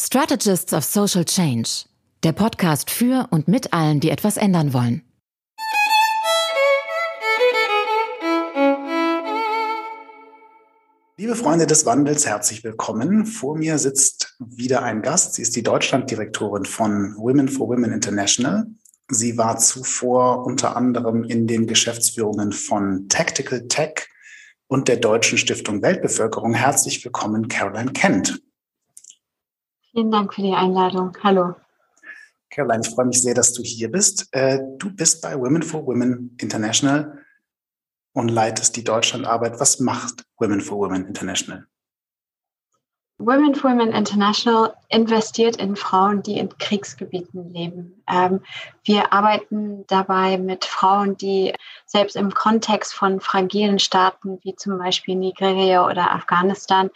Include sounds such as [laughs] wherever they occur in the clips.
Strategists of Social Change, der Podcast für und mit allen, die etwas ändern wollen. Liebe Freunde des Wandels, herzlich willkommen. Vor mir sitzt wieder ein Gast. Sie ist die Deutschlanddirektorin von Women for Women International. Sie war zuvor unter anderem in den Geschäftsführungen von Tactical Tech und der Deutschen Stiftung Weltbevölkerung. Herzlich willkommen, Caroline Kent. Vielen Dank für die Einladung. Hallo. Caroline, ich freue mich sehr, dass du hier bist. Äh, du bist bei Women for Women International und leitest die Deutschlandarbeit. Was macht Women for Women International? Women for Women International investiert in Frauen, die in Kriegsgebieten leben. Ähm, wir arbeiten dabei mit Frauen, die selbst im Kontext von fragilen Staaten wie zum Beispiel Nigeria oder Afghanistan,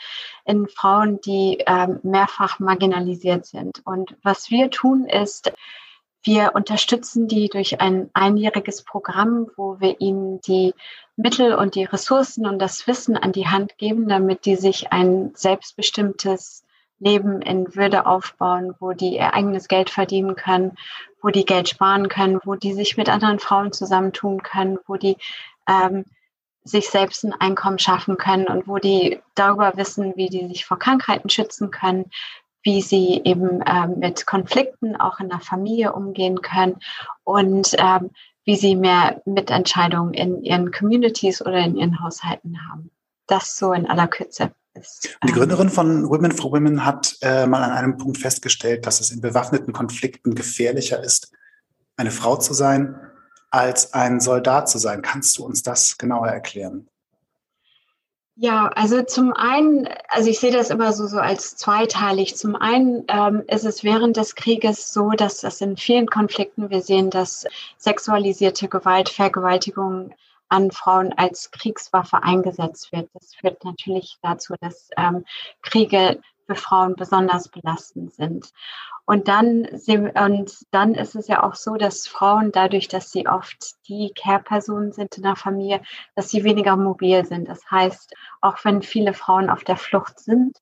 in Frauen, die ähm, mehrfach marginalisiert sind. Und was wir tun ist, wir unterstützen die durch ein einjähriges Programm, wo wir ihnen die Mittel und die Ressourcen und das Wissen an die Hand geben, damit die sich ein selbstbestimmtes Leben in Würde aufbauen, wo die ihr eigenes Geld verdienen können, wo die Geld sparen können, wo die sich mit anderen Frauen zusammentun können, wo die ähm, sich selbst ein Einkommen schaffen können und wo die darüber wissen, wie die sich vor Krankheiten schützen können, wie sie eben ähm, mit Konflikten auch in der Familie umgehen können. Und ähm, wie sie mehr Mitentscheidungen in ihren Communities oder in ihren Haushalten haben. Das so in aller Kürze. Ist, die ähm, Gründerin von Women for Women hat äh, mal an einem Punkt festgestellt, dass es in bewaffneten Konflikten gefährlicher ist, eine Frau zu sein, als ein Soldat zu sein. Kannst du uns das genauer erklären? Ja, also zum einen, also ich sehe das immer so, so als zweiteilig. Zum einen ähm, ist es während des Krieges so, dass das in vielen Konflikten wir sehen, dass sexualisierte Gewalt, Vergewaltigung an Frauen als Kriegswaffe eingesetzt wird. Das führt natürlich dazu, dass ähm, Kriege für Frauen besonders belastend sind. Und dann, und dann ist es ja auch so, dass Frauen dadurch, dass sie oft die Care-Personen sind in der Familie, dass sie weniger mobil sind. Das heißt, auch wenn viele Frauen auf der Flucht sind,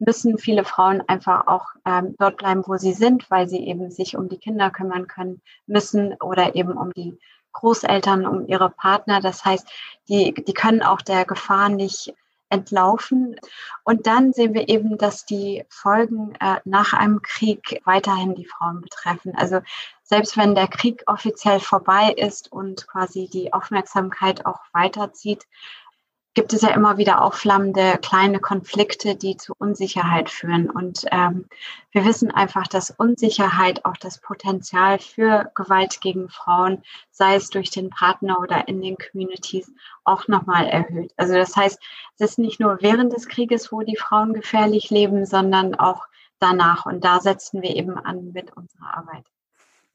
müssen viele Frauen einfach auch ähm, dort bleiben, wo sie sind, weil sie eben sich um die Kinder kümmern können müssen oder eben um die Großeltern, um ihre Partner. Das heißt, die, die können auch der Gefahr nicht entlaufen. Und dann sehen wir eben, dass die Folgen äh, nach einem Krieg weiterhin die Frauen betreffen. Also selbst wenn der Krieg offiziell vorbei ist und quasi die Aufmerksamkeit auch weiterzieht, gibt es ja immer wieder aufflammende kleine Konflikte, die zu Unsicherheit führen. Und ähm, wir wissen einfach, dass Unsicherheit auch das Potenzial für Gewalt gegen Frauen, sei es durch den Partner oder in den Communities, auch nochmal erhöht. Also das heißt, es ist nicht nur während des Krieges, wo die Frauen gefährlich leben, sondern auch danach. Und da setzen wir eben an mit unserer Arbeit.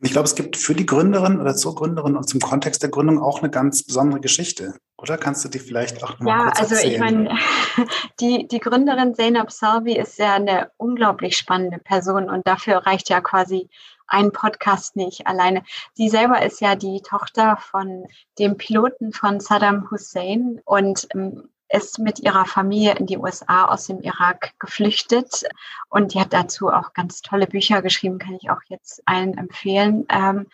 Ich glaube, es gibt für die Gründerin oder zur Gründerin und zum Kontext der Gründung auch eine ganz besondere Geschichte. Oder kannst du die vielleicht auch mal ja, kurz also erzählen? ich meine, [laughs] die, die Gründerin Zainab Salvi ist ja eine unglaublich spannende Person und dafür reicht ja quasi ein Podcast nicht alleine. Sie selber ist ja die Tochter von dem Piloten von Saddam Hussein und ähm, ist mit ihrer Familie in die USA aus dem Irak geflüchtet und die hat dazu auch ganz tolle Bücher geschrieben, kann ich auch jetzt allen empfehlen. Ähm,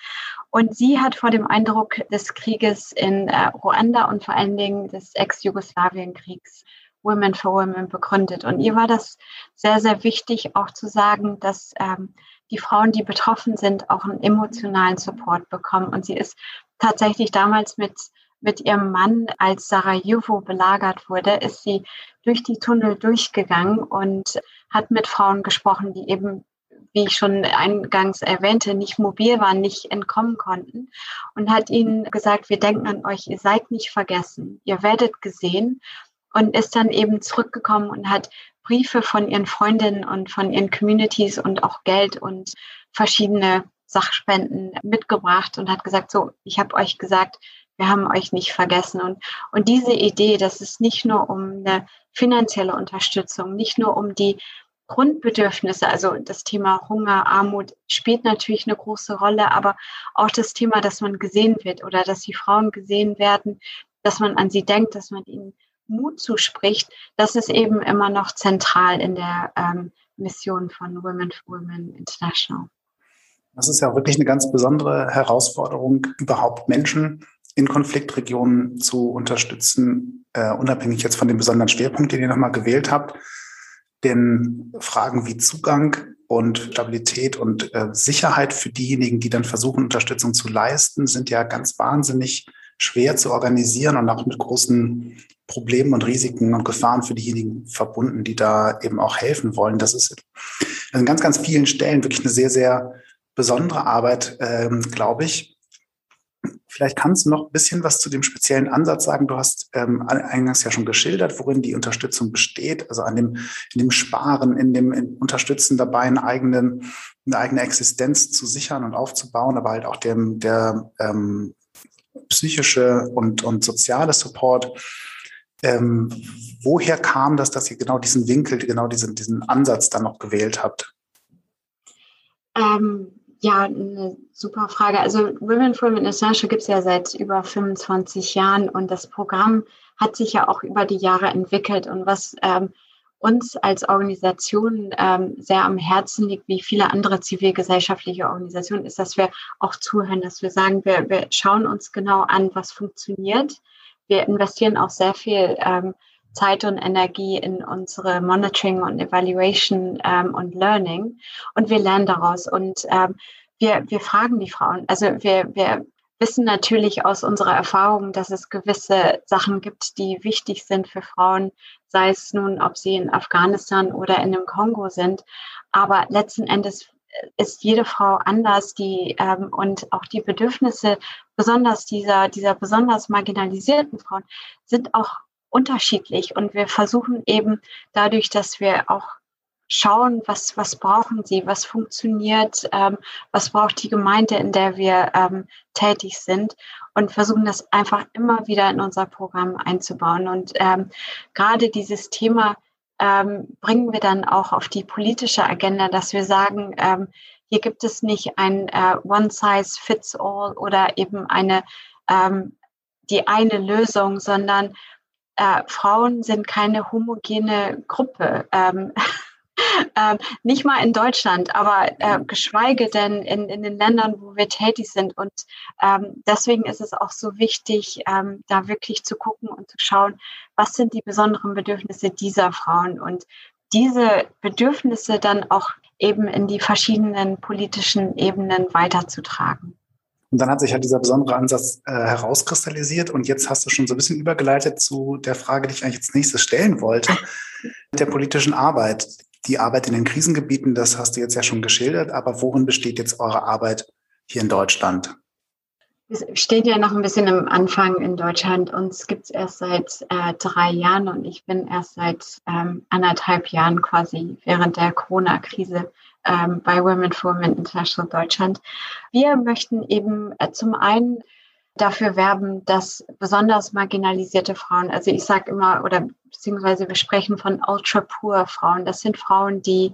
und sie hat vor dem Eindruck des Krieges in äh, Ruanda und vor allen Dingen des Ex-Jugoslawien-Kriegs Women for Women begründet. Und ihr war das sehr, sehr wichtig, auch zu sagen, dass ähm, die Frauen, die betroffen sind, auch einen emotionalen Support bekommen. Und sie ist tatsächlich damals mit mit ihrem Mann, als Sarajevo belagert wurde, ist sie durch die Tunnel durchgegangen und hat mit Frauen gesprochen, die eben, wie ich schon eingangs erwähnte, nicht mobil waren, nicht entkommen konnten und hat ihnen gesagt, wir denken an euch, ihr seid nicht vergessen, ihr werdet gesehen und ist dann eben zurückgekommen und hat Briefe von ihren Freundinnen und von ihren Communities und auch Geld und verschiedene Sachspenden mitgebracht und hat gesagt, so, ich habe euch gesagt, wir haben euch nicht vergessen. Und, und diese Idee, dass es nicht nur um eine finanzielle Unterstützung, nicht nur um die Grundbedürfnisse, also das Thema Hunger, Armut spielt natürlich eine große Rolle, aber auch das Thema, dass man gesehen wird oder dass die Frauen gesehen werden, dass man an sie denkt, dass man ihnen Mut zuspricht, das ist eben immer noch zentral in der ähm, Mission von Women for Women International. Das ist ja wirklich eine ganz besondere Herausforderung, überhaupt Menschen in Konfliktregionen zu unterstützen, äh, unabhängig jetzt von dem besonderen Schwerpunkt, den ihr nochmal gewählt habt. Denn Fragen wie Zugang und Stabilität und äh, Sicherheit für diejenigen, die dann versuchen, Unterstützung zu leisten, sind ja ganz wahnsinnig schwer zu organisieren und auch mit großen Problemen und Risiken und Gefahren für diejenigen verbunden, die da eben auch helfen wollen. Das ist an ganz, ganz vielen Stellen wirklich eine sehr, sehr besondere Arbeit, ähm, glaube ich. Vielleicht kannst du noch ein bisschen was zu dem speziellen Ansatz sagen. Du hast ähm, eingangs ja schon geschildert, worin die Unterstützung besteht, also an dem, in dem Sparen, in dem in Unterstützen dabei, einen eigenen, eine eigene Existenz zu sichern und aufzubauen, aber halt auch dem, der ähm, psychische und, und soziale Support. Ähm, woher kam das, dass ihr genau diesen Winkel, genau diesen, diesen Ansatz dann noch gewählt habt? Ähm, ja, eine super Frage. Also Women for Women Essential gibt es ja seit über 25 Jahren und das Programm hat sich ja auch über die Jahre entwickelt. Und was ähm, uns als Organisation ähm, sehr am Herzen liegt, wie viele andere zivilgesellschaftliche Organisationen, ist, dass wir auch zuhören, dass wir sagen, wir, wir schauen uns genau an, was funktioniert. Wir investieren auch sehr viel ähm, Zeit und Energie in unsere Monitoring und Evaluation ähm, und Learning und wir lernen daraus und ähm, wir, wir fragen die Frauen. Also wir, wir wissen natürlich aus unserer Erfahrung, dass es gewisse Sachen gibt, die wichtig sind für Frauen, sei es nun, ob sie in Afghanistan oder in dem Kongo sind. Aber letzten Endes ist jede Frau anders, die ähm, und auch die Bedürfnisse besonders dieser dieser besonders marginalisierten Frauen sind auch unterschiedlich und wir versuchen eben dadurch, dass wir auch schauen, was, was brauchen sie, was funktioniert, ähm, was braucht die Gemeinde, in der wir ähm, tätig sind und versuchen das einfach immer wieder in unser Programm einzubauen. Und ähm, gerade dieses Thema ähm, bringen wir dann auch auf die politische Agenda, dass wir sagen, ähm, hier gibt es nicht ein äh, One-Size-Fits-All oder eben eine ähm, die eine Lösung, sondern äh, Frauen sind keine homogene Gruppe. Ähm, [laughs] äh, nicht mal in Deutschland, aber äh, geschweige denn in, in den Ländern, wo wir tätig sind. Und ähm, deswegen ist es auch so wichtig, ähm, da wirklich zu gucken und zu schauen, was sind die besonderen Bedürfnisse dieser Frauen und diese Bedürfnisse dann auch eben in die verschiedenen politischen Ebenen weiterzutragen. Und dann hat sich halt dieser besondere Ansatz äh, herauskristallisiert. Und jetzt hast du schon so ein bisschen übergeleitet zu der Frage, die ich eigentlich als nächstes stellen wollte, der politischen Arbeit. Die Arbeit in den Krisengebieten, das hast du jetzt ja schon geschildert. Aber worin besteht jetzt eure Arbeit hier in Deutschland? Wir stehen ja noch ein bisschen am Anfang in Deutschland. Uns gibt es erst seit äh, drei Jahren und ich bin erst seit ähm, anderthalb Jahren quasi während der Corona-Krise ähm, bei Women for Women International Deutschland. Wir möchten eben äh, zum einen dafür werben, dass besonders marginalisierte Frauen, also ich sage immer, oder beziehungsweise wir sprechen von ultra-poor Frauen, das sind Frauen, die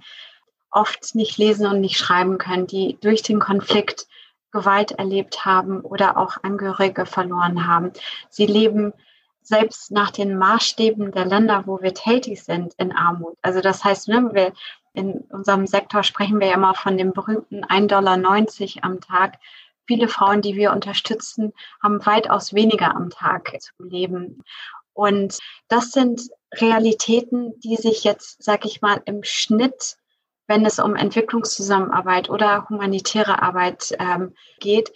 oft nicht lesen und nicht schreiben können, die durch den Konflikt Gewalt erlebt haben oder auch Angehörige verloren haben. Sie leben selbst nach den Maßstäben der Länder, wo wir tätig sind, in Armut. Also das heißt, ne, wir in unserem Sektor sprechen wir ja immer von dem berühmten 1,90 Dollar am Tag. Viele Frauen, die wir unterstützen, haben weitaus weniger am Tag zu leben. Und das sind Realitäten, die sich jetzt, sag ich mal, im Schnitt wenn es um Entwicklungszusammenarbeit oder humanitäre Arbeit ähm, geht,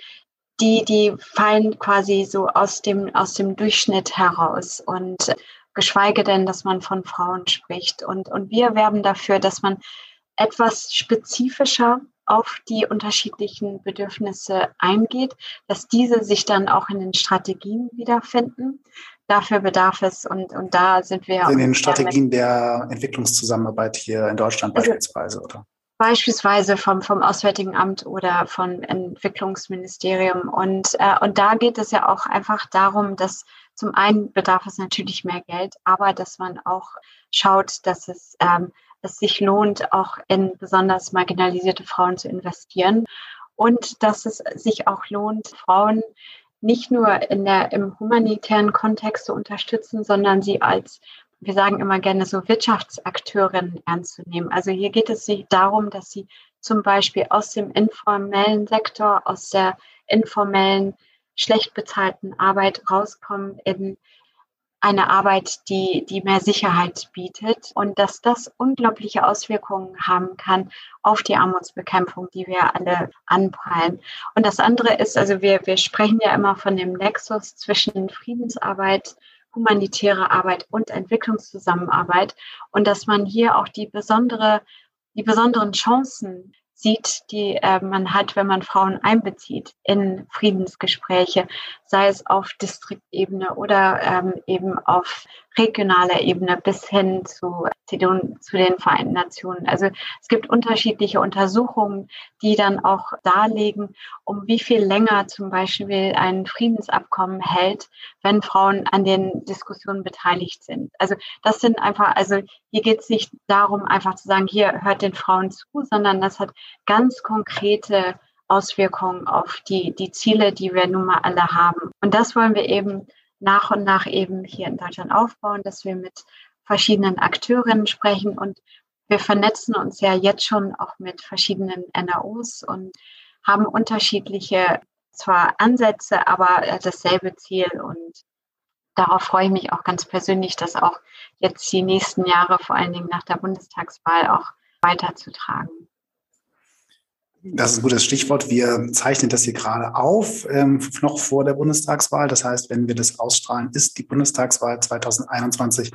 die, die fallen quasi so aus dem, aus dem Durchschnitt heraus und geschweige denn, dass man von Frauen spricht. Und, und wir werben dafür, dass man etwas spezifischer auf die unterschiedlichen Bedürfnisse eingeht, dass diese sich dann auch in den Strategien wiederfinden dafür bedarf es und, und da sind wir. In den Strategien der Entwicklungszusammenarbeit hier in Deutschland also beispielsweise, oder? Beispielsweise vom, vom Auswärtigen Amt oder vom Entwicklungsministerium. Und, äh, und da geht es ja auch einfach darum, dass zum einen bedarf es natürlich mehr Geld, aber dass man auch schaut, dass es, ähm, es sich lohnt, auch in besonders marginalisierte Frauen zu investieren und dass es sich auch lohnt, Frauen nicht nur in der, im humanitären Kontext zu unterstützen, sondern sie als, wir sagen immer gerne so Wirtschaftsakteurin ernst zu nehmen. Also hier geht es darum, dass sie zum Beispiel aus dem informellen Sektor, aus der informellen, schlecht bezahlten Arbeit rauskommen in eine Arbeit, die, die mehr Sicherheit bietet und dass das unglaubliche Auswirkungen haben kann auf die Armutsbekämpfung, die wir alle anpeilen. Und das andere ist, also wir, wir sprechen ja immer von dem Nexus zwischen Friedensarbeit, humanitäre Arbeit und Entwicklungszusammenarbeit und dass man hier auch die besondere, die besonderen Chancen sieht, die äh, man hat, wenn man Frauen einbezieht in Friedensgespräche, sei es auf Distriktebene oder ähm, eben auf regionaler Ebene bis hin zu, zu den Vereinten Nationen. Also es gibt unterschiedliche Untersuchungen, die dann auch darlegen, um wie viel länger zum Beispiel ein Friedensabkommen hält, wenn Frauen an den Diskussionen beteiligt sind. Also das sind einfach, also hier geht es nicht darum, einfach zu sagen, hier hört den Frauen zu, sondern das hat ganz konkrete Auswirkungen auf die, die Ziele, die wir nun mal alle haben. Und das wollen wir eben nach und nach eben hier in Deutschland aufbauen, dass wir mit verschiedenen Akteurinnen sprechen und wir vernetzen uns ja jetzt schon auch mit verschiedenen NROs und haben unterschiedliche zwar Ansätze, aber dasselbe Ziel und darauf freue ich mich auch ganz persönlich, das auch jetzt die nächsten Jahre, vor allen Dingen nach der Bundestagswahl, auch weiterzutragen. Das ist ein gutes Stichwort. Wir zeichnen das hier gerade auf, ähm, noch vor der Bundestagswahl. Das heißt, wenn wir das ausstrahlen, ist die Bundestagswahl 2021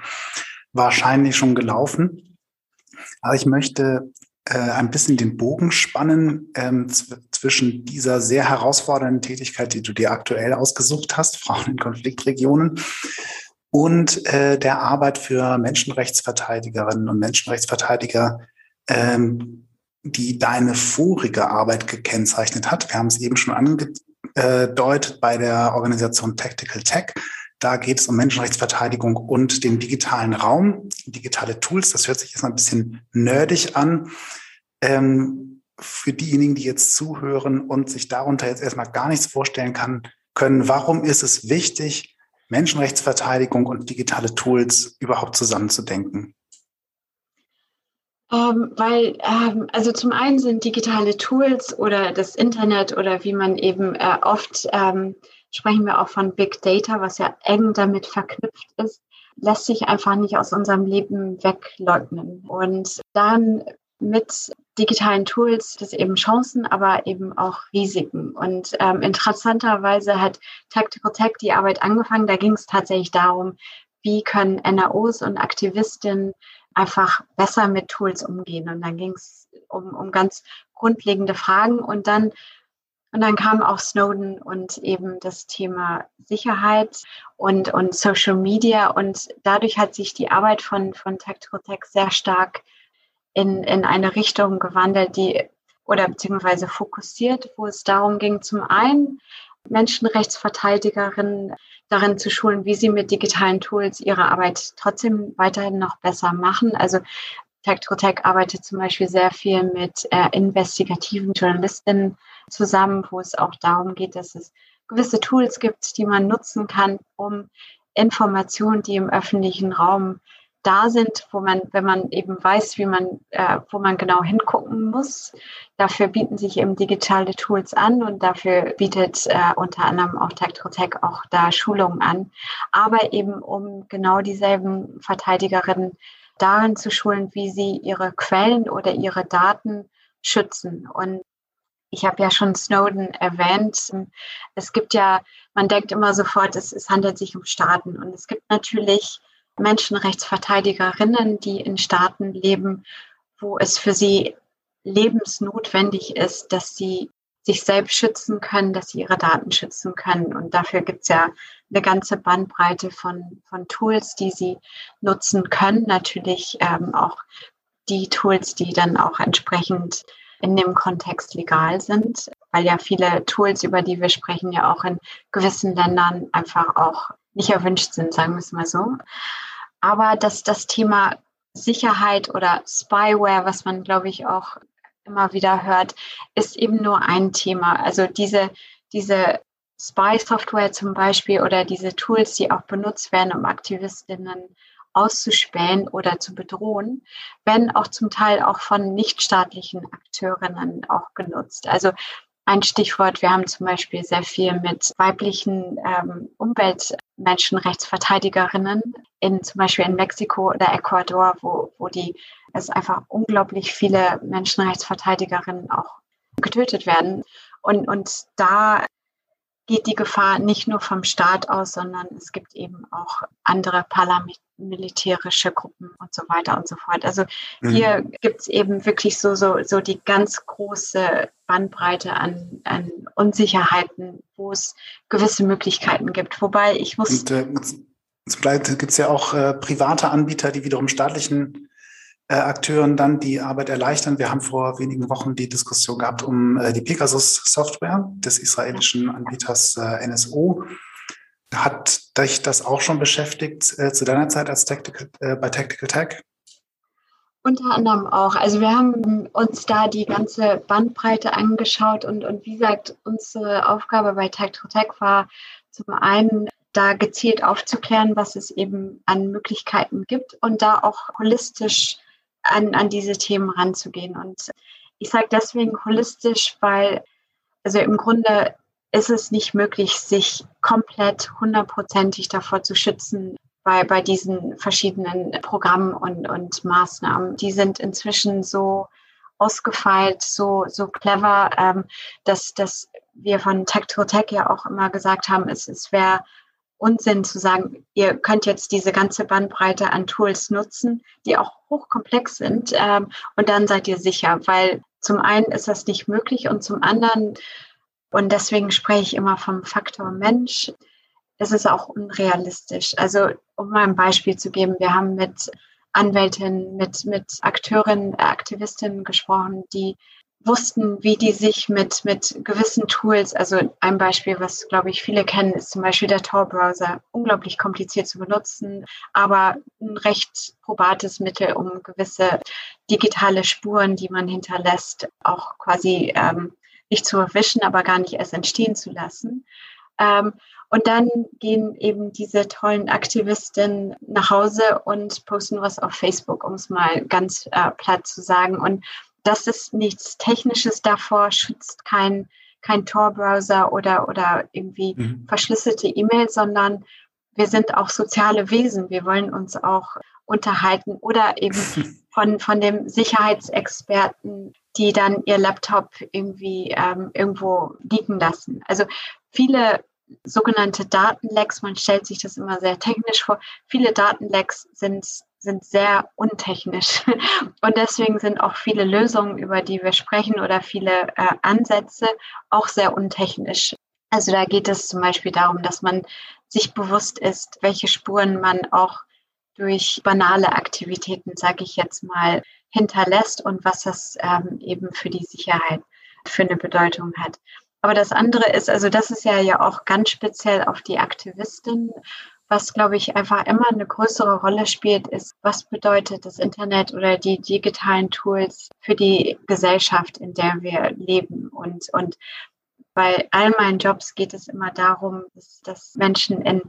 wahrscheinlich schon gelaufen. Aber ich möchte äh, ein bisschen den Bogen spannen ähm, zwischen dieser sehr herausfordernden Tätigkeit, die du dir aktuell ausgesucht hast, Frauen in Konfliktregionen, und äh, der Arbeit für Menschenrechtsverteidigerinnen und Menschenrechtsverteidiger, ähm, die deine vorige Arbeit gekennzeichnet hat. Wir haben es eben schon angedeutet bei der Organisation Tactical Tech. Da geht es um Menschenrechtsverteidigung und den digitalen Raum, digitale Tools. Das hört sich jetzt mal ein bisschen nerdig an. Ähm, für diejenigen, die jetzt zuhören und sich darunter jetzt erstmal gar nichts vorstellen kann, können, warum ist es wichtig, Menschenrechtsverteidigung und digitale Tools überhaupt zusammenzudenken? Ähm, weil, ähm, also zum einen sind digitale Tools oder das Internet oder wie man eben äh, oft ähm, sprechen wir auch von Big Data, was ja eng damit verknüpft ist, lässt sich einfach nicht aus unserem Leben wegleugnen. Und dann mit digitalen Tools das eben Chancen, aber eben auch Risiken. Und ähm, interessanterweise hat Tactical Tech die Arbeit angefangen. Da ging es tatsächlich darum, wie können NROs und Aktivistinnen einfach besser mit Tools umgehen. Und dann ging es um, um ganz grundlegende Fragen. Und dann, und dann kam auch Snowden und eben das Thema Sicherheit und, und Social Media. Und dadurch hat sich die Arbeit von, von Tactical Tech sehr stark in, in eine Richtung gewandelt, die oder beziehungsweise fokussiert, wo es darum ging, zum einen Menschenrechtsverteidigerinnen darin zu schulen, wie sie mit digitalen Tools ihre Arbeit trotzdem weiterhin noch besser machen. Also Tech arbeitet zum Beispiel sehr viel mit äh, investigativen Journalistinnen zusammen, wo es auch darum geht, dass es gewisse Tools gibt, die man nutzen kann, um Informationen, die im öffentlichen Raum da sind, wo man, wenn man eben weiß, wie man, äh, wo man genau hingucken muss. Dafür bieten sich eben digitale Tools an und dafür bietet äh, unter anderem auch Tech auch da Schulungen an. Aber eben um genau dieselben Verteidigerinnen darin zu schulen, wie sie ihre Quellen oder ihre Daten schützen. Und ich habe ja schon Snowden erwähnt. Es gibt ja, man denkt immer sofort, es, es handelt sich um Staaten. Und es gibt natürlich Menschenrechtsverteidigerinnen, die in Staaten leben, wo es für sie lebensnotwendig ist, dass sie sich selbst schützen können, dass sie ihre Daten schützen können. Und dafür gibt es ja eine ganze Bandbreite von, von Tools, die sie nutzen können. Natürlich ähm, auch die Tools, die dann auch entsprechend in dem Kontext legal sind, weil ja viele Tools, über die wir sprechen, ja auch in gewissen Ländern einfach auch nicht erwünscht sind, sagen wir es mal so. Aber dass das Thema Sicherheit oder Spyware, was man, glaube ich, auch immer wieder hört, ist eben nur ein Thema. Also diese, diese Spy-Software zum Beispiel oder diese Tools, die auch benutzt werden, um Aktivistinnen auszuspähen oder zu bedrohen, werden auch zum Teil auch von nichtstaatlichen Akteurinnen auch genutzt. Also ein Stichwort, wir haben zum Beispiel sehr viel mit weiblichen ähm, Umweltmenschenrechtsverteidigerinnen in zum Beispiel in Mexiko oder Ecuador, wo, wo die es einfach unglaublich viele Menschenrechtsverteidigerinnen auch getötet werden. Und, und da geht die Gefahr nicht nur vom Staat aus, sondern es gibt eben auch andere paramilitärische Gruppen und so weiter und so fort. Also mhm. hier gibt es eben wirklich so, so, so die ganz große Bandbreite an, an Unsicherheiten, wo es gewisse Möglichkeiten gibt. Wobei ich muss. Und, äh, gibt es ja auch äh, private Anbieter, die wiederum staatlichen äh, Akteuren dann die Arbeit erleichtern. Wir haben vor wenigen Wochen die Diskussion gehabt um äh, die Pegasus-Software des israelischen Anbieters äh, NSO. Hat dich das auch schon beschäftigt äh, zu deiner Zeit als Tactical, äh, bei Tactical Tech? Unter anderem auch. Also wir haben uns da die ganze Bandbreite angeschaut und, und wie gesagt, unsere Aufgabe bei Tactical Tech war zum einen da gezielt aufzuklären, was es eben an Möglichkeiten gibt und da auch holistisch an, an diese Themen ranzugehen. Und ich sage deswegen holistisch, weil also im Grunde ist es nicht möglich, sich komplett hundertprozentig davor zu schützen bei, bei diesen verschiedenen Programmen und, und Maßnahmen. Die sind inzwischen so ausgefeilt, so, so clever, ähm, dass, dass wir von Tech to Tech ja auch immer gesagt haben, es, es wäre Unsinn zu sagen, ihr könnt jetzt diese ganze Bandbreite an Tools nutzen, die auch hochkomplex sind ähm, und dann seid ihr sicher, weil zum einen ist das nicht möglich und zum anderen, und deswegen spreche ich immer vom Faktor Mensch, ist es auch unrealistisch. Also um mal ein Beispiel zu geben, wir haben mit Anwältinnen, mit, mit Akteurinnen, Aktivistinnen gesprochen, die wussten, wie die sich mit, mit gewissen Tools, also ein Beispiel, was, glaube ich, viele kennen, ist zum Beispiel der Tor-Browser. Unglaublich kompliziert zu benutzen, aber ein recht probates Mittel, um gewisse digitale Spuren, die man hinterlässt, auch quasi ähm, nicht zu erwischen, aber gar nicht erst entstehen zu lassen. Ähm, und dann gehen eben diese tollen Aktivisten nach Hause und posten was auf Facebook, um es mal ganz äh, platt zu sagen. Und das ist nichts Technisches davor, schützt kein, kein Tor-Browser oder, oder irgendwie mhm. verschlüsselte E-Mails, sondern wir sind auch soziale Wesen. Wir wollen uns auch unterhalten oder eben [laughs] von, von dem Sicherheitsexperten, die dann ihr Laptop irgendwie ähm, irgendwo liegen lassen. Also viele sogenannte Datenlecks, man stellt sich das immer sehr technisch vor, viele Datenlecks sind sind sehr untechnisch. [laughs] Und deswegen sind auch viele Lösungen, über die wir sprechen oder viele äh, Ansätze auch sehr untechnisch. Also da geht es zum Beispiel darum, dass man sich bewusst ist, welche Spuren man auch durch banale Aktivitäten, sage ich jetzt mal, hinterlässt und was das ähm, eben für die Sicherheit für eine Bedeutung hat. Aber das andere ist, also das ist ja ja auch ganz speziell auf die Aktivistin was, glaube ich, einfach immer eine größere Rolle spielt, ist, was bedeutet das Internet oder die digitalen Tools für die Gesellschaft, in der wir leben. Und, und bei all meinen Jobs geht es immer darum, dass, dass Menschen in,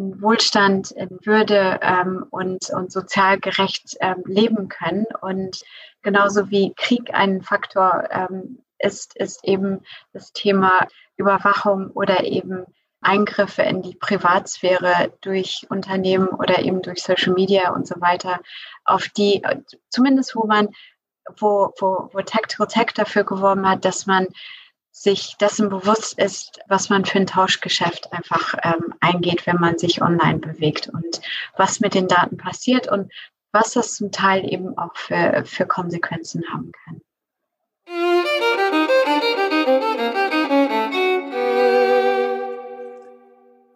in Wohlstand, in Würde ähm, und, und sozial gerecht ähm, leben können. Und genauso wie Krieg ein Faktor ähm, ist, ist eben das Thema Überwachung oder eben Eingriffe in die Privatsphäre durch Unternehmen oder eben durch Social Media und so weiter, auf die, zumindest wo man, wo, wo, wo Tech Tech dafür geworben hat, dass man sich dessen bewusst ist, was man für ein Tauschgeschäft einfach ähm, eingeht, wenn man sich online bewegt und was mit den Daten passiert und was das zum Teil eben auch für, für Konsequenzen haben kann.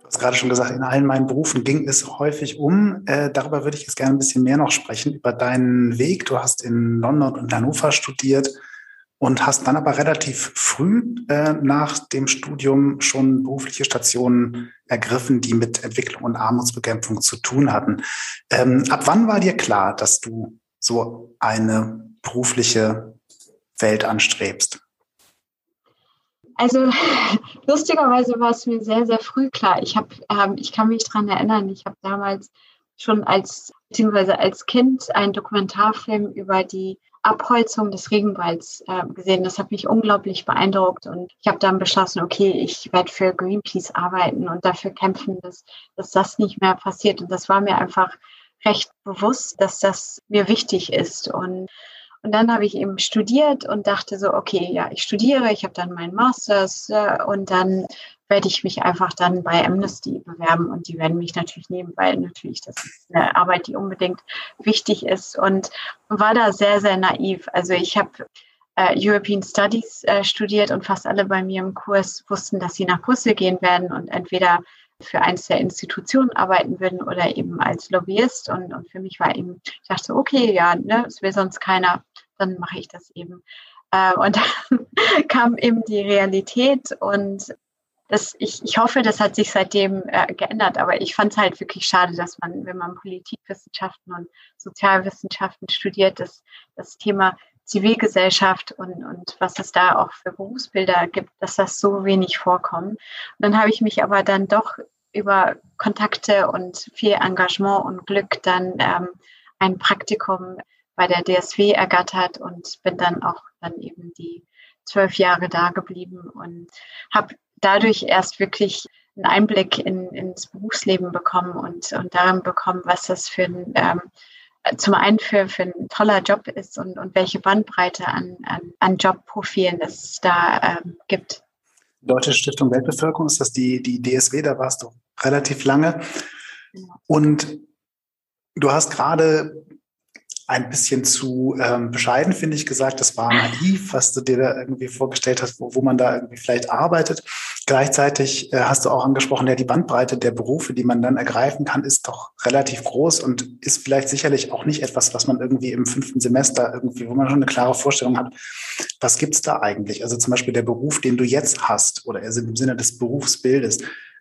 hast gerade schon gesagt, in allen meinen Berufen ging es häufig um. Äh, darüber würde ich jetzt gerne ein bisschen mehr noch sprechen, über deinen Weg. Du hast in London und Hannover studiert und hast dann aber relativ früh äh, nach dem Studium schon berufliche Stationen ergriffen, die mit Entwicklung und Armutsbekämpfung zu tun hatten. Ähm, ab wann war dir klar, dass du so eine berufliche Welt anstrebst? Also lustigerweise war es mir sehr, sehr früh klar. Ich habe, ähm, ich kann mich daran erinnern, ich habe damals schon als beziehungsweise als Kind einen Dokumentarfilm über die Abholzung des Regenwalds äh, gesehen. Das hat mich unglaublich beeindruckt und ich habe dann beschlossen, okay, ich werde für Greenpeace arbeiten und dafür kämpfen, dass, dass das nicht mehr passiert. Und das war mir einfach recht bewusst, dass das mir wichtig ist. Und und dann habe ich eben studiert und dachte so, okay, ja, ich studiere, ich habe dann meinen Masters äh, und dann werde ich mich einfach dann bei Amnesty bewerben und die werden mich natürlich nehmen, weil natürlich das ist eine Arbeit, die unbedingt wichtig ist und war da sehr, sehr naiv. Also ich habe äh, European Studies äh, studiert und fast alle bei mir im Kurs wussten, dass sie nach Brüssel gehen werden und entweder für eins der Institutionen arbeiten würden oder eben als Lobbyist. Und, und für mich war eben, ich dachte, okay, ja, ne, es will sonst keiner, dann mache ich das eben. Äh, und [laughs] dann kam eben die Realität und das, ich, ich hoffe, das hat sich seitdem äh, geändert, aber ich fand es halt wirklich schade, dass man, wenn man Politikwissenschaften und Sozialwissenschaften studiert, dass das Thema Zivilgesellschaft und, und was es da auch für Berufsbilder gibt, dass das so wenig vorkommt. Und dann habe ich mich aber dann doch über Kontakte und viel Engagement und Glück dann ähm, ein Praktikum bei der DSW ergattert und bin dann auch dann eben die zwölf Jahre da geblieben und habe dadurch erst wirklich einen Einblick in, ins Berufsleben bekommen und, und darin bekommen, was das für ein ähm, zum einen für, für ein toller Job ist und, und welche Bandbreite an, an, an Jobprofilen es da ähm, gibt. Deutsche Stiftung Weltbevölkerung ist das die, die DSW, da warst du relativ lange. Genau. Und du hast gerade ein bisschen zu ähm, bescheiden, finde ich, gesagt. Das war [laughs] naiv, was du dir da irgendwie vorgestellt hast, wo, wo man da irgendwie vielleicht arbeitet. Gleichzeitig äh, hast du auch angesprochen, ja, die Bandbreite der Berufe, die man dann ergreifen kann, ist doch relativ groß und ist vielleicht sicherlich auch nicht etwas, was man irgendwie im fünften Semester irgendwie, wo man schon eine klare Vorstellung hat, was gibt's da eigentlich? Also zum Beispiel der Beruf, den du jetzt hast oder also im Sinne des Berufsbildes.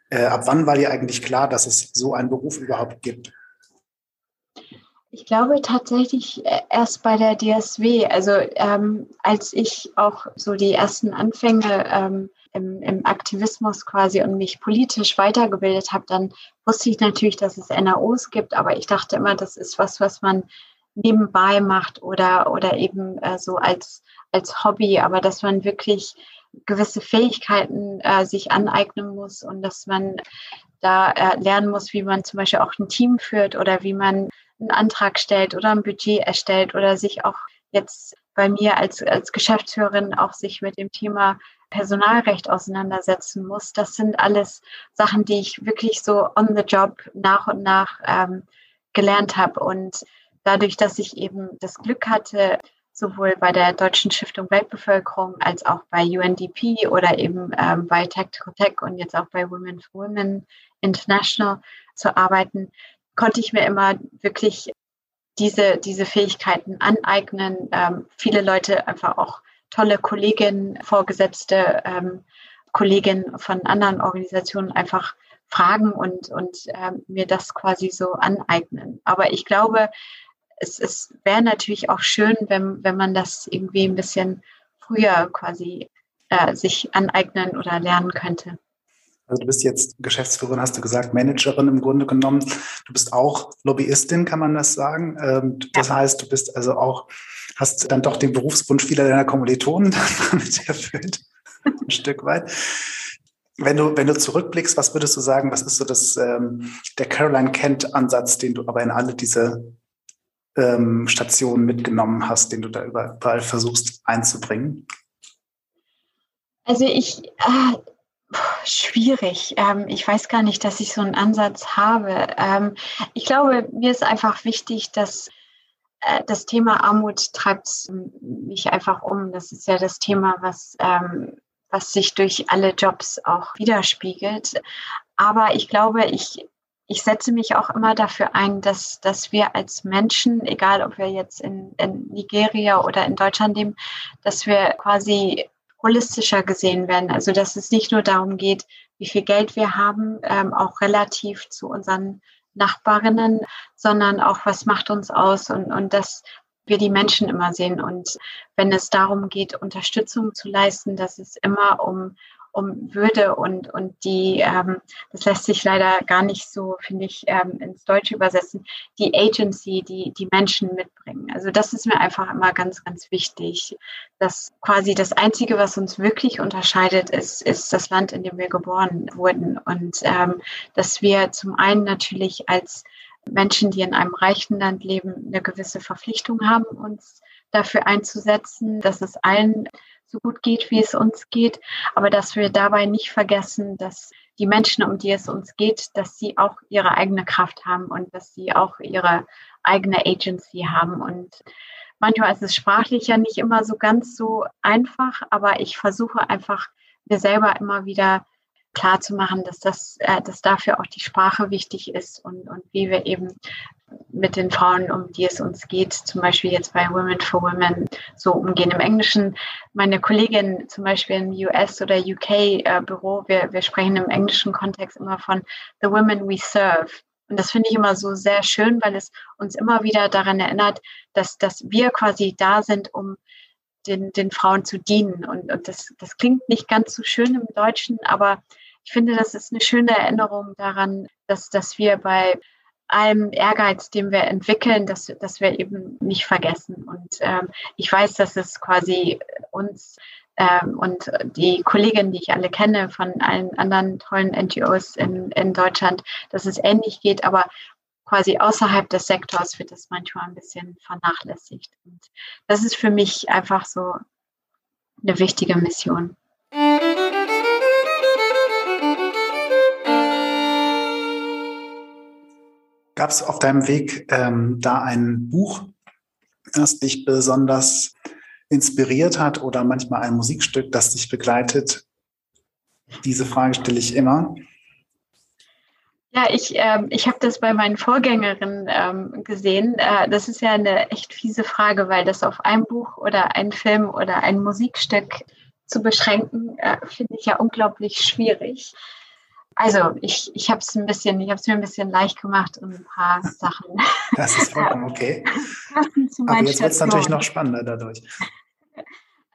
Äh, ab wann war dir eigentlich klar, dass es so einen Beruf überhaupt gibt? Ich glaube tatsächlich äh, erst bei der DSW. Also ähm, als ich auch so die ersten Anfänge ähm, im, im, Aktivismus quasi und mich politisch weitergebildet habe, dann wusste ich natürlich, dass es NAOs gibt, aber ich dachte immer, das ist was, was man nebenbei macht oder, oder eben äh, so als, als Hobby, aber dass man wirklich gewisse Fähigkeiten äh, sich aneignen muss und dass man da äh, lernen muss, wie man zum Beispiel auch ein Team führt oder wie man einen Antrag stellt oder ein Budget erstellt oder sich auch jetzt bei mir als, als Geschäftsführerin auch sich mit dem Thema Personalrecht auseinandersetzen muss. Das sind alles Sachen, die ich wirklich so on the job nach und nach ähm, gelernt habe. Und dadurch, dass ich eben das Glück hatte, sowohl bei der Deutschen Stiftung Weltbevölkerung als auch bei UNDP oder eben ähm, bei Tactical Tech und jetzt auch bei Women for Women International zu arbeiten, konnte ich mir immer wirklich diese, diese Fähigkeiten aneignen. Ähm, viele Leute einfach auch tolle Kolleginnen, Vorgesetzte, ähm, Kolleginnen von anderen Organisationen einfach fragen und, und ähm, mir das quasi so aneignen. Aber ich glaube, es, es wäre natürlich auch schön, wenn, wenn man das irgendwie ein bisschen früher quasi äh, sich aneignen oder lernen könnte. Also du bist jetzt Geschäftsführerin, hast du gesagt, Managerin im Grunde genommen. Du bist auch Lobbyistin, kann man das sagen. Ähm, das heißt, du bist also auch, hast dann doch den Berufswunsch vieler deiner Kommilitonen [laughs] damit erfüllt, ein Stück weit. Wenn du, wenn du zurückblickst, was würdest du sagen, was ist so das, ähm, der Caroline Kent-Ansatz, den du aber in alle diese ähm, Stationen mitgenommen hast, den du da überall versuchst einzubringen? Also ich, äh, Schwierig. Ähm, ich weiß gar nicht, dass ich so einen Ansatz habe. Ähm, ich glaube, mir ist einfach wichtig, dass äh, das Thema Armut treibt mich einfach um. Das ist ja das Thema, was, ähm, was sich durch alle Jobs auch widerspiegelt. Aber ich glaube, ich, ich setze mich auch immer dafür ein, dass, dass wir als Menschen, egal ob wir jetzt in, in Nigeria oder in Deutschland leben, dass wir quasi holistischer gesehen werden. Also dass es nicht nur darum geht, wie viel Geld wir haben, ähm, auch relativ zu unseren Nachbarinnen, sondern auch, was macht uns aus und, und dass, wir die Menschen immer sehen. Und wenn es darum geht, Unterstützung zu leisten, dass es immer um um Würde und, und die, ähm, das lässt sich leider gar nicht so, finde ich, ähm, ins Deutsche übersetzen, die Agency, die die Menschen mitbringen. Also das ist mir einfach immer ganz, ganz wichtig, dass quasi das Einzige, was uns wirklich unterscheidet, ist, ist das Land, in dem wir geboren wurden. Und ähm, dass wir zum einen natürlich als Menschen, die in einem reichen Land leben, eine gewisse Verpflichtung haben, uns dafür einzusetzen, dass es allen so gut geht, wie es uns geht, aber dass wir dabei nicht vergessen, dass die Menschen, um die es uns geht, dass sie auch ihre eigene Kraft haben und dass sie auch ihre eigene Agency haben. Und manchmal ist es sprachlich ja nicht immer so ganz so einfach, aber ich versuche einfach mir selber immer wieder klar zu machen, dass das, äh, dass dafür auch die Sprache wichtig ist und, und wie wir eben mit den Frauen, um die es uns geht, zum Beispiel jetzt bei Women for Women so umgehen. Im Englischen, meine Kollegin zum Beispiel im US oder UK äh, wir, wir sprechen im englischen Kontext immer von The Women We Serve. Und das finde ich immer so sehr schön, weil es uns immer wieder daran erinnert, dass, dass wir quasi da sind, um den, den Frauen zu dienen. Und, und das, das klingt nicht ganz so schön im Deutschen, aber ich finde, das ist eine schöne Erinnerung daran, dass, dass wir bei allem Ehrgeiz, den wir entwickeln, dass, dass wir eben nicht vergessen. Und ähm, ich weiß, dass es quasi uns ähm, und die Kolleginnen, die ich alle kenne von allen anderen tollen NGOs in, in Deutschland, dass es ähnlich geht, aber quasi außerhalb des Sektors wird das manchmal ein bisschen vernachlässigt. Und das ist für mich einfach so eine wichtige Mission. Gab es auf deinem Weg ähm, da ein Buch, das dich besonders inspiriert hat oder manchmal ein Musikstück, das dich begleitet? Diese Frage stelle ich immer. Ja, ich, ähm, ich habe das bei meinen Vorgängerinnen ähm, gesehen. Äh, das ist ja eine echt fiese Frage, weil das auf ein Buch oder ein Film oder ein Musikstück zu beschränken, äh, finde ich ja unglaublich schwierig. Also ich, ich habe es ein bisschen, ich habe es mir ein bisschen leicht gemacht und ein paar [laughs] Sachen. Das ist vollkommen [laughs] okay. Aber jetzt wird es natürlich noch spannender dadurch.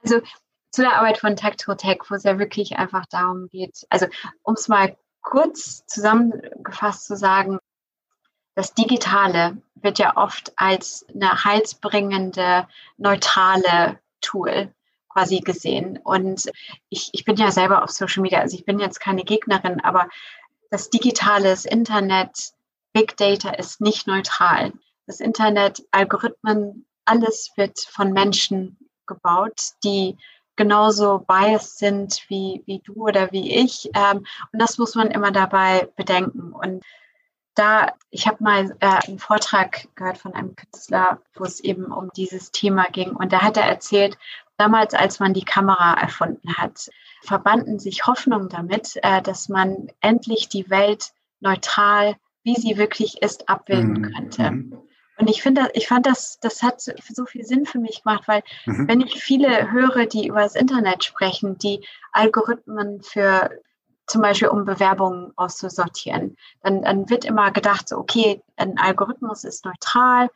Also zu der Arbeit von Tech to Tech, wo es ja wirklich einfach darum geht, also um es mal kurz zusammengefasst zu sagen, das Digitale wird ja oft als eine heilsbringende, neutrale Tool quasi gesehen. Und ich, ich bin ja selber auf Social Media, also ich bin jetzt keine Gegnerin, aber das digitale das Internet, Big Data ist nicht neutral. Das Internet, Algorithmen, alles wird von Menschen gebaut, die genauso biased sind wie, wie du oder wie ich. Ähm, und das muss man immer dabei bedenken. Und da, ich habe mal äh, einen Vortrag gehört von einem Künstler, wo es eben um dieses Thema ging. Und da hat er erzählt, damals, als man die Kamera erfunden hat, verbanden sich Hoffnungen damit, äh, dass man endlich die Welt neutral, wie sie wirklich ist, abbilden mhm. könnte. Mhm. Und ich finde, ich fand das, das hat so viel Sinn für mich gemacht, weil mhm. wenn ich viele höre, die über das Internet sprechen, die Algorithmen für zum Beispiel um Bewerbungen auszusortieren, dann, dann wird immer gedacht, so, okay, ein Algorithmus ist neutral,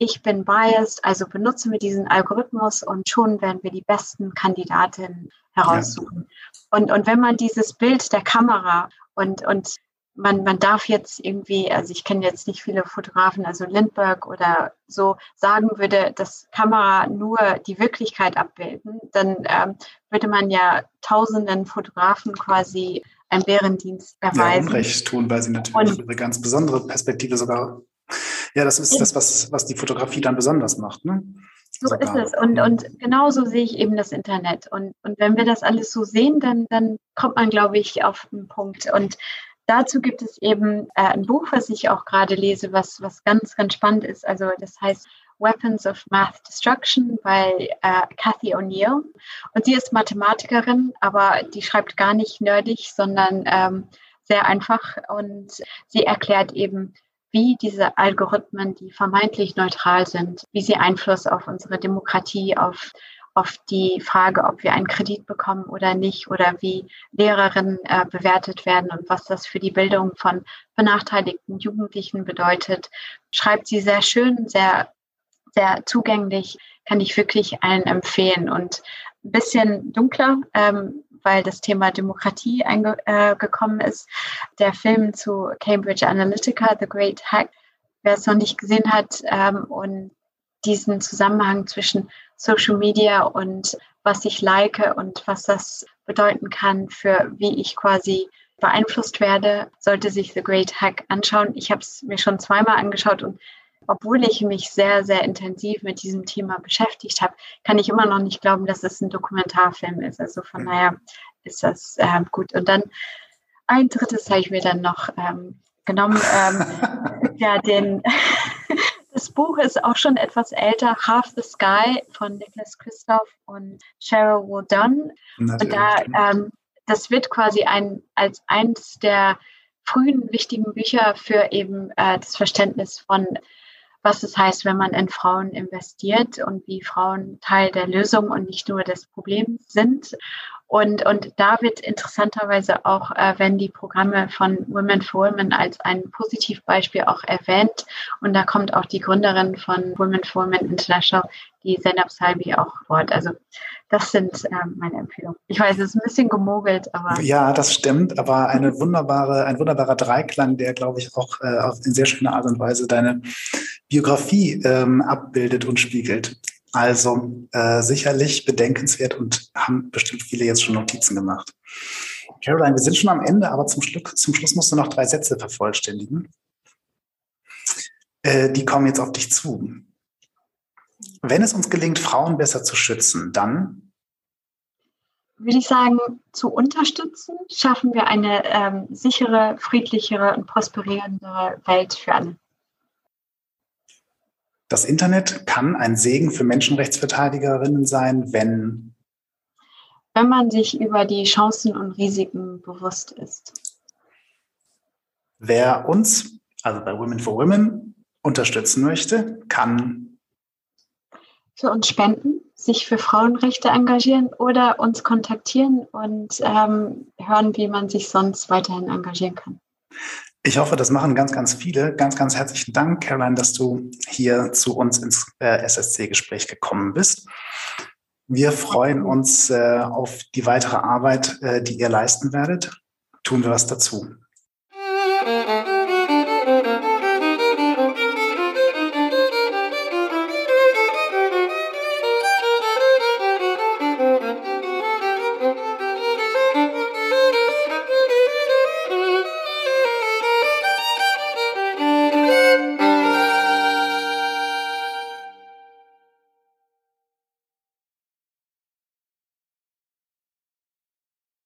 ich bin biased, also benutzen wir diesen Algorithmus und schon werden wir die besten Kandidatinnen heraussuchen. Ja. Und, und wenn man dieses Bild der Kamera und, und man, man darf jetzt irgendwie, also ich kenne jetzt nicht viele Fotografen, also Lindbergh oder so, sagen würde, dass Kamera nur die Wirklichkeit abbilden, dann ähm, würde man ja tausenden Fotografen quasi einen Bärendienst erweisen. Ja, Unrecht tun, weil sie natürlich und, eine ganz besondere Perspektive sogar ja, das ist das, was, was die Fotografie dann besonders macht. Ne? So Sogar. ist es. Und, und genauso sehe ich eben das Internet. Und, und wenn wir das alles so sehen, dann, dann kommt man, glaube ich, auf einen Punkt. Und dazu gibt es eben äh, ein Buch, was ich auch gerade lese, was, was ganz, ganz spannend ist. Also das heißt Weapons of Math Destruction bei äh, Cathy O'Neill. Und sie ist Mathematikerin, aber die schreibt gar nicht nerdig, sondern ähm, sehr einfach. Und sie erklärt eben, wie diese Algorithmen, die vermeintlich neutral sind, wie sie Einfluss auf unsere Demokratie, auf, auf die Frage, ob wir einen Kredit bekommen oder nicht, oder wie Lehrerinnen äh, bewertet werden und was das für die Bildung von benachteiligten Jugendlichen bedeutet, schreibt sie sehr schön, sehr sehr zugänglich, kann ich wirklich allen empfehlen. Und ein bisschen dunkler, ähm, weil das Thema Demokratie äh, ist. Der Film zu Cambridge Analytica, The Great Hack, wer es noch nicht gesehen hat ähm, und diesen Zusammenhang zwischen Social Media und was ich like und was das bedeuten kann für wie ich quasi beeinflusst werde, sollte sich The Great Hack anschauen. Ich habe es mir schon zweimal angeschaut und obwohl ich mich sehr, sehr intensiv mit diesem Thema beschäftigt habe, kann ich immer noch nicht glauben, dass es ein Dokumentarfilm ist. Also von daher ist das äh, gut. Und dann ein drittes habe ich mir dann noch ähm, genommen. Ähm, [laughs] ja, den, [laughs] das Buch ist auch schon etwas älter, Half the Sky von Nicholas Christoph und Cheryl Woodon. Und da, ähm, das wird quasi ein, als eines der frühen wichtigen Bücher für eben äh, das Verständnis von was es heißt, wenn man in Frauen investiert und wie Frauen Teil der Lösung und nicht nur des Problems sind. Und, und da wird interessanterweise auch, äh, wenn die Programme von Women for Women als ein Positivbeispiel auch erwähnt. Und da kommt auch die Gründerin von Women for Women International, die Zainab Salbi, auch Wort. Also das sind äh, meine Empfehlungen. Ich weiß, es ist ein bisschen gemogelt, aber. Ja, das stimmt, aber eine wunderbare, ein wunderbarer Dreiklang, der, glaube ich, auch äh, auf in sehr schöner Art und Weise deine Biografie ähm, abbildet und spiegelt. Also äh, sicherlich bedenkenswert und haben bestimmt viele jetzt schon Notizen gemacht. Caroline, wir sind schon am Ende, aber zum, Schluss, zum Schluss musst du noch drei Sätze vervollständigen. Äh, die kommen jetzt auf dich zu. Wenn es uns gelingt, Frauen besser zu schützen, dann würde ich sagen, zu unterstützen, schaffen wir eine ähm, sichere, friedlichere und prosperierende Welt für alle. Das Internet kann ein Segen für Menschenrechtsverteidigerinnen sein, wenn wenn man sich über die Chancen und Risiken bewusst ist. Wer uns, also bei Women for Women, unterstützen möchte, kann für uns spenden, sich für Frauenrechte engagieren oder uns kontaktieren und ähm, hören, wie man sich sonst weiterhin engagieren kann. Ich hoffe, das machen ganz, ganz viele. Ganz, ganz herzlichen Dank, Caroline, dass du hier zu uns ins äh, SSC-Gespräch gekommen bist. Wir freuen uns äh, auf die weitere Arbeit, äh, die ihr leisten werdet. Tun wir was dazu.